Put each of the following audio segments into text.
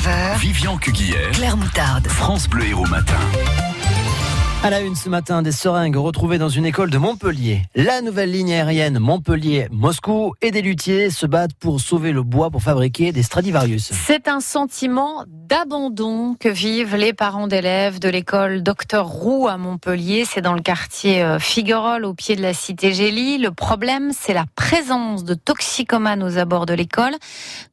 9h, Vivian Cuguière, Claire Moutarde. France Bleu Héros Matin. À la une ce matin, des seringues retrouvées dans une école de Montpellier. La nouvelle ligne aérienne Montpellier-Moscou et des luthiers se battent pour sauver le bois pour fabriquer des Stradivarius. C'est un sentiment d'abandon que vivent les parents d'élèves de l'école Docteur Roux à Montpellier. C'est dans le quartier euh, Figuerolles, au pied de la cité Gélie. Le problème, c'est la présence de toxicomanes aux abords de l'école.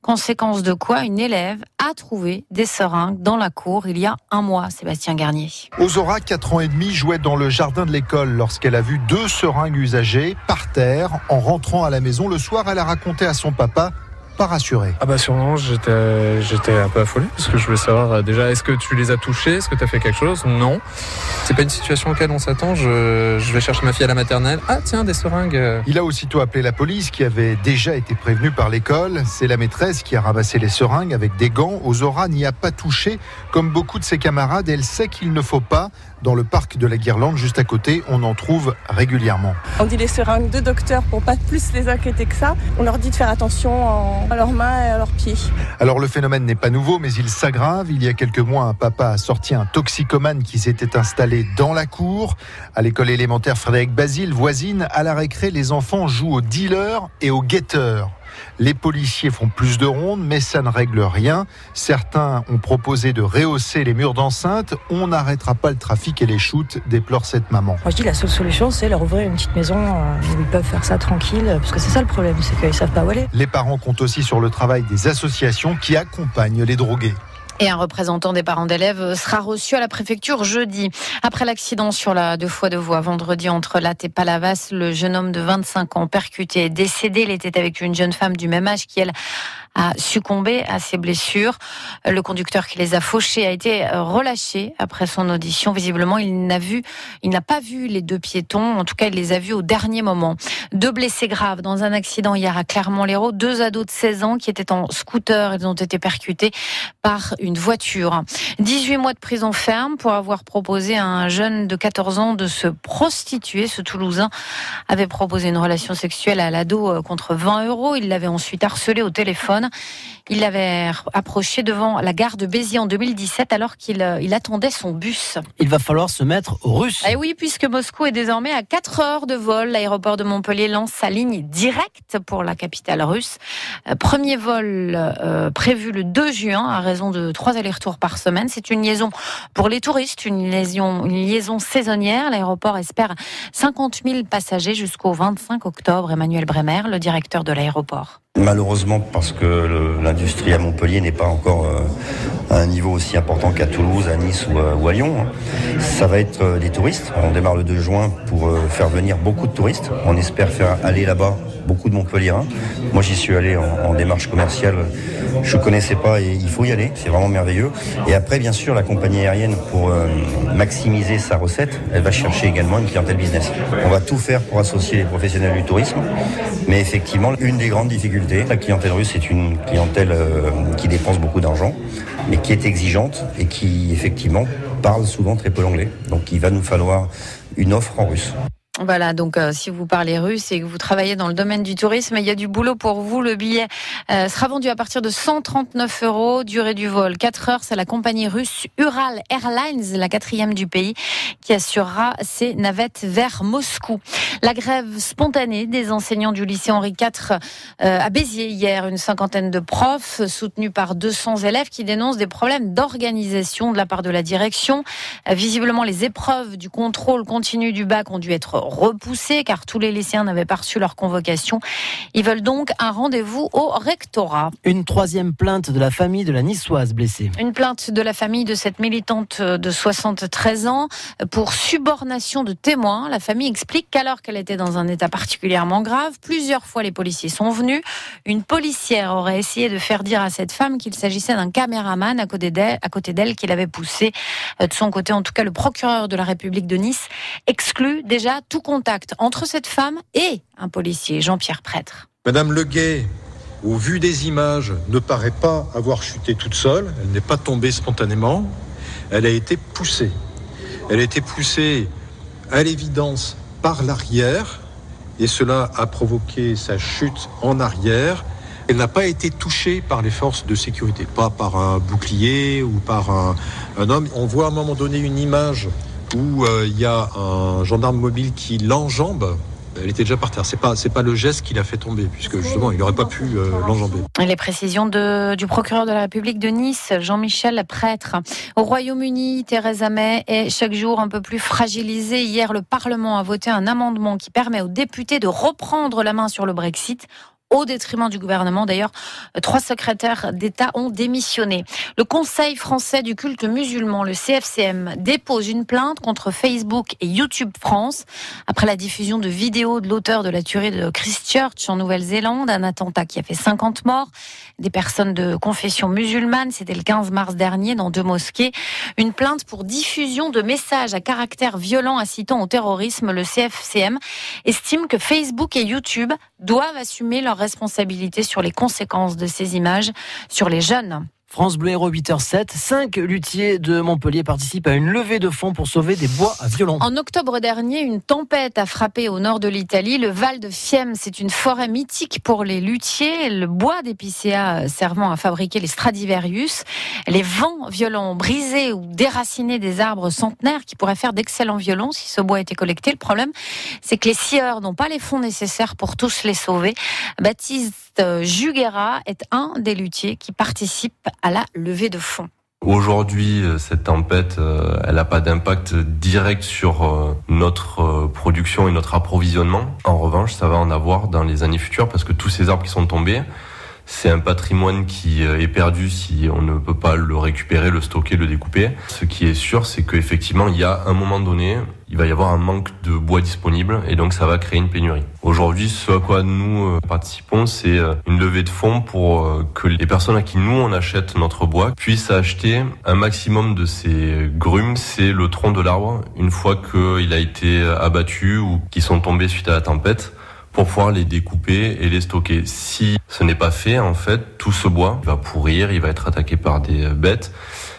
Conséquence de quoi une élève a trouvé des seringues dans la cour il y a un mois, Sébastien Garnier. Ozora, 4 ans et demi, jouait dans le jardin de l'école lorsqu'elle a vu deux seringues usagées par terre. En rentrant à la maison le soir, elle a raconté à son papa pas rassuré. Ah bah sûrement, j'étais j'étais un peu affolé parce que je voulais savoir euh, déjà est-ce que tu les as touchés, est-ce que tu as fait quelque chose? Non. C'est pas une situation auquel on s'attend. Je, je vais chercher ma fille à la maternelle. Ah tiens, des seringues. Il a aussitôt appelé la police qui avait déjà été prévenue par l'école. C'est la maîtresse qui a ramassé les seringues avec des gants. Ozora n'y a pas touché. Comme beaucoup de ses camarades, elle sait qu'il ne faut pas. Dans le parc de la Guirlande, juste à côté, on en trouve régulièrement. On dit les seringues de docteur pour pas plus les inquiéter que ça. On leur dit de faire attention à leurs mains et à leurs pieds. Alors le phénomène n'est pas nouveau, mais il s'aggrave. Il y a quelques mois, un papa a sorti un toxicomane qui s'était installé dans la cour. À l'école élémentaire Frédéric Basile, voisine, à la récré, les enfants jouent aux dealers et aux guetteurs. Les policiers font plus de rondes, mais ça ne règle rien. Certains ont proposé de rehausser les murs d'enceinte. On n'arrêtera pas le trafic et les shoots, déplore cette maman. Moi je dis la seule solution c'est leur ouvrir une petite maison euh, où ils peuvent faire ça tranquille, parce que c'est ça le problème, c'est qu'ils savent pas où aller. Les parents comptent aussi sur le travail des associations qui accompagnent les drogués. Et un représentant des parents d'élèves sera reçu à la préfecture jeudi. Après l'accident sur la deux fois de voie vendredi entre Latte et Palavas, le jeune homme de 25 ans percuté est décédé. Il était avec une jeune femme du même âge qui, elle, a succombé à ses blessures. Le conducteur qui les a fauchés a été relâché après son audition. Visiblement, il n'a vu, il n'a pas vu les deux piétons. En tout cas, il les a vus au dernier moment. Deux blessés graves dans un accident hier à Clermont-Lérault. Deux ados de 16 ans qui étaient en scooter. Ils ont été percutés par une voiture. 18 mois de prison ferme pour avoir proposé à un jeune de 14 ans de se prostituer. Ce Toulousain avait proposé une relation sexuelle à l'ado contre 20 euros. Il l'avait ensuite harcelé au téléphone. Il l'avait approché devant la gare de Béziers en 2017 alors qu'il il attendait son bus. Il va falloir se mettre aux Russes. Et oui, puisque Moscou est désormais à 4 heures de vol, l'aéroport de Montpellier lance sa ligne directe pour la capitale russe. Premier vol euh, prévu le 2 juin à raison de 3 allers-retours par semaine. C'est une liaison pour les touristes, une liaison, une liaison saisonnière. L'aéroport espère 50 000 passagers jusqu'au 25 octobre. Emmanuel Bremer, le directeur de l'aéroport. Malheureusement, parce que l'industrie à Montpellier n'est pas encore euh, à un niveau aussi important qu'à Toulouse, à Nice ou à, ou à Lyon, ça va être euh, des touristes. On démarre le 2 juin pour euh, faire venir beaucoup de touristes. On espère faire aller là-bas beaucoup de Montpelliérains. Moi, j'y suis allé en, en, démarche commerciale. Je connaissais pas et il faut y aller. C'est vraiment merveilleux. Et après, bien sûr, la compagnie aérienne, pour euh, maximiser sa recette, elle va chercher également une clientèle business. On va tout faire pour associer les professionnels du tourisme. Mais effectivement, une des grandes difficultés, la clientèle russe est une clientèle euh, qui dépense beaucoup d'argent, mais qui est exigeante et qui, effectivement, parle souvent très peu l'anglais. Donc, il va nous falloir une offre en russe. Voilà, donc euh, si vous parlez russe et que vous travaillez dans le domaine du tourisme, il y a du boulot pour vous. Le billet euh, sera vendu à partir de 139 euros. Durée du vol 4 heures. C'est la compagnie russe Ural Airlines, la quatrième du pays, qui assurera ses navettes vers Moscou. La grève spontanée des enseignants du lycée Henri IV euh, à Béziers hier, une cinquantaine de profs soutenus par 200 élèves qui dénoncent des problèmes d'organisation de la part de la direction. Euh, visiblement, les épreuves du contrôle continu du bac ont dû être repoussées car tous les lycéens n'avaient pas reçu leur convocation. Ils veulent donc un rendez-vous au rectorat. Une troisième plainte de la famille de la niçoise blessée. Une plainte de la famille de cette militante de 73 ans pour subornation de témoins. La famille explique qu'alors qu'elle était dans un état particulièrement grave, plusieurs fois les policiers sont venus. Une policière aurait essayé de faire dire à cette femme qu'il s'agissait d'un caméraman à côté d'elle, qui l'avait poussé. De son côté, en tout cas, le procureur de la République de Nice exclut déjà tout contact entre cette femme et un policier, Jean-Pierre Prêtre. Madame Leguet, au vu des images, ne paraît pas avoir chuté toute seule. Elle n'est pas tombée spontanément. Elle a été poussée. Elle a été poussée à l'évidence par l'arrière et cela a provoqué sa chute en arrière Elle n'a pas été touchée par les forces de sécurité, pas par un bouclier ou par un, un homme. On voit à un moment donné une image où euh, il y a un gendarme mobile qui l'enjambe. Elle était déjà par terre. C'est pas, c'est pas le geste qui l'a fait tomber, puisque justement, il n'aurait pas pu euh, l'enjamber. Les précisions de, du procureur de la République de Nice, Jean-Michel Prêtre. Au Royaume-Uni, Theresa May est chaque jour un peu plus fragilisée. Hier, le Parlement a voté un amendement qui permet aux députés de reprendre la main sur le Brexit au détriment du gouvernement. D'ailleurs, trois secrétaires d'État ont démissionné. Le Conseil français du culte musulman, le CFCM, dépose une plainte contre Facebook et YouTube France après la diffusion de vidéos de l'auteur de la tuerie de Christchurch en Nouvelle-Zélande, un attentat qui a fait 50 morts, des personnes de confession musulmane. C'était le 15 mars dernier dans deux mosquées. Une plainte pour diffusion de messages à caractère violent incitant au terrorisme. Le CFCM estime que Facebook et YouTube doivent assumer leur responsabilité sur les conséquences de ces images sur les jeunes. France Bleu Héros 8h07, cinq luthiers de Montpellier participent à une levée de fonds pour sauver des bois violents. En octobre dernier, une tempête a frappé au nord de l'Italie. Le Val de Fiemme, c'est une forêt mythique pour les luthiers. Le bois d'épicéa servant à fabriquer les Stradivarius. Les vents violents ont brisé ou déraciné des arbres centenaires qui pourraient faire d'excellents violons si ce bois était collecté. Le problème, c'est que les scieurs n'ont pas les fonds nécessaires pour tous les sauver. Baptiste Juguera est un des luthiers qui participe à la levée de fonds. Aujourd'hui, cette tempête, euh, elle n'a pas d'impact direct sur euh, notre euh, production et notre approvisionnement. En revanche, ça va en avoir dans les années futures parce que tous ces arbres qui sont tombés, c'est un patrimoine qui est perdu si on ne peut pas le récupérer, le stocker, le découper. Ce qui est sûr, c'est qu'effectivement, il y a un moment donné, il va y avoir un manque de bois disponible et donc ça va créer une pénurie. Aujourd'hui, ce à quoi nous participons, c'est une levée de fonds pour que les personnes à qui nous on achète notre bois puissent acheter un maximum de ces grumes, c'est le tronc de l'arbre, une fois qu'il a été abattu ou qui sont tombés suite à la tempête pour pouvoir les découper et les stocker. Si ce n'est pas fait, en fait, tout ce bois va pourrir, il va être attaqué par des bêtes.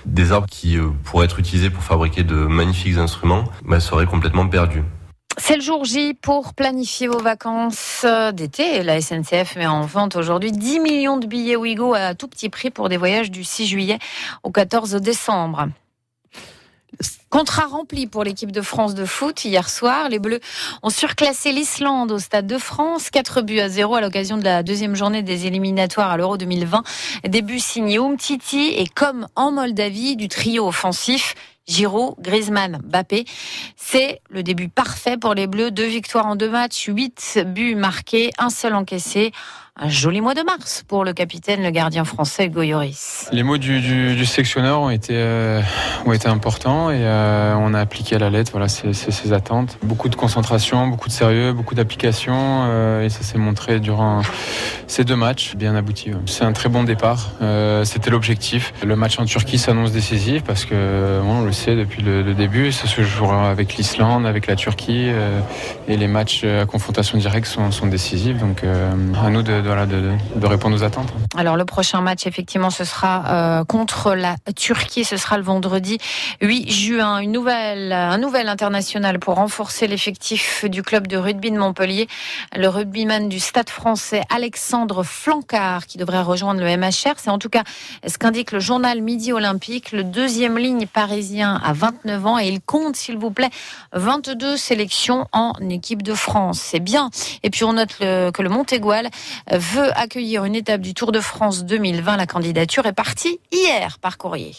Des arbres qui pourraient être utilisés pour fabriquer de magnifiques instruments bah, seraient complètement perdus. C'est le jour J pour planifier vos vacances d'été. La SNCF met en vente aujourd'hui 10 millions de billets Ouigo à tout petit prix pour des voyages du 6 juillet au 14 décembre. Contrat rempli pour l'équipe de France de foot hier soir. Les Bleus ont surclassé l'Islande au Stade de France. 4 buts à 0 à l'occasion de la deuxième journée des éliminatoires à l'Euro 2020. Début signé Titi et comme en Moldavie du trio offensif Giroud, Griezmann, Bappé. C'est le début parfait pour les Bleus. Deux victoires en deux matchs, huit buts marqués, un seul encaissé. Un joli mois de mars pour le capitaine, le gardien français Goyoris. Les mots du, du, sectionneur ont été, euh, ont été importants et euh, on a appliqué à la lettre voilà, ces, attentes. Beaucoup de concentration, beaucoup de sérieux, beaucoup d'application euh, et ça s'est montré durant ces deux matchs bien aboutis. C'est un très bon départ. C'était l'objectif. Le match en Turquie s'annonce décisif parce que on le sait depuis le, le début. Ça se jouera avec l'Islande, avec la Turquie et les matchs à confrontation directe sont, sont décisifs. Donc à nous de de, répondre aux attentes. Alors le prochain match, effectivement, ce sera euh, contre la Turquie. Ce sera le vendredi 8 juin. Une nouvelle, un nouvel international pour renforcer l'effectif du club de rugby de Montpellier. Le rugbyman du Stade français, Alexandre Flancard, qui devrait rejoindre le MHR. C'est en tout cas ce qu'indique le journal Midi Olympique. Le deuxième ligne parisien à 29 ans et il compte, s'il vous plaît, 22 sélections en équipe de France. C'est bien. Et puis on note que le Montégoal veut accueillir une étape du Tour de France 2020. La candidature est partie hier par courrier.